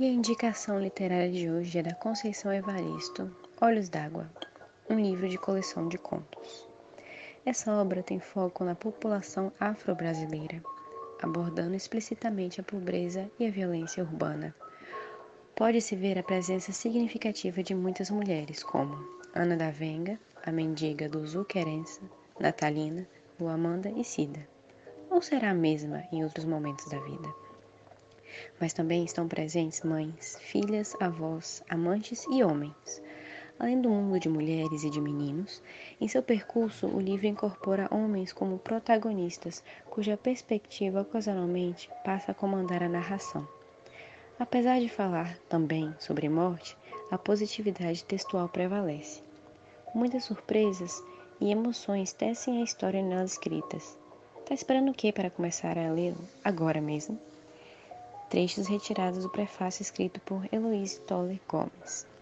E a indicação literária de hoje é da Conceição Evaristo, Olhos d'Água, um livro de coleção de contos. Essa obra tem foco na população afro-brasileira, abordando explicitamente a pobreza e a violência urbana. Pode-se ver a presença significativa de muitas mulheres, como Ana da Venga, a mendiga do Zuquerença, Natalina, Luamanda e Cida. Ou será a mesma em outros momentos da vida? Mas também estão presentes mães, filhas, avós, amantes e homens. Além do mundo de mulheres e de meninos, em seu percurso o livro incorpora homens como protagonistas, cuja perspectiva ocasionalmente passa a comandar a narração. Apesar de falar também sobre morte, a positividade textual prevalece. Muitas surpresas e emoções tecem a história nelas escritas. Tá esperando o que para começar a lê-lo agora mesmo? Trechos retirados do prefácio escrito por Heloíse Toller Gomes.